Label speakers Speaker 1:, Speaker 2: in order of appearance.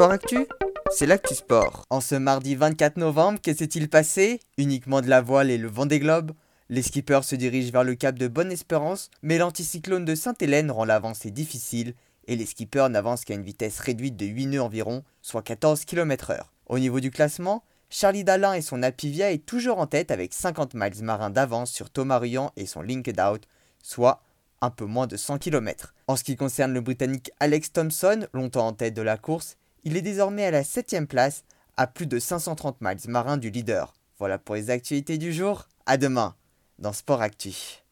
Speaker 1: Sport Actu c'est l'actu sport. En ce mardi 24 novembre, que s'est-il passé? Uniquement de la voile et le vent des globes Les skippers se dirigent vers le cap de Bonne-Espérance, mais l'anticyclone de Sainte-Hélène rend l'avancée difficile et les skippers n'avancent qu'à une vitesse réduite de 8 nœuds environ, soit 14 km/h. Au niveau du classement, Charlie Dalin et son Apivia est toujours en tête avec 50 miles marins d'avance sur Thomas Ruyant et son Linked Out, soit un peu moins de 100 km. En ce qui concerne le Britannique Alex Thompson, longtemps en tête de la course, il est désormais à la 7ème place, à plus de 530 miles marins du leader. Voilà pour les actualités du jour. À demain dans Sport Actu.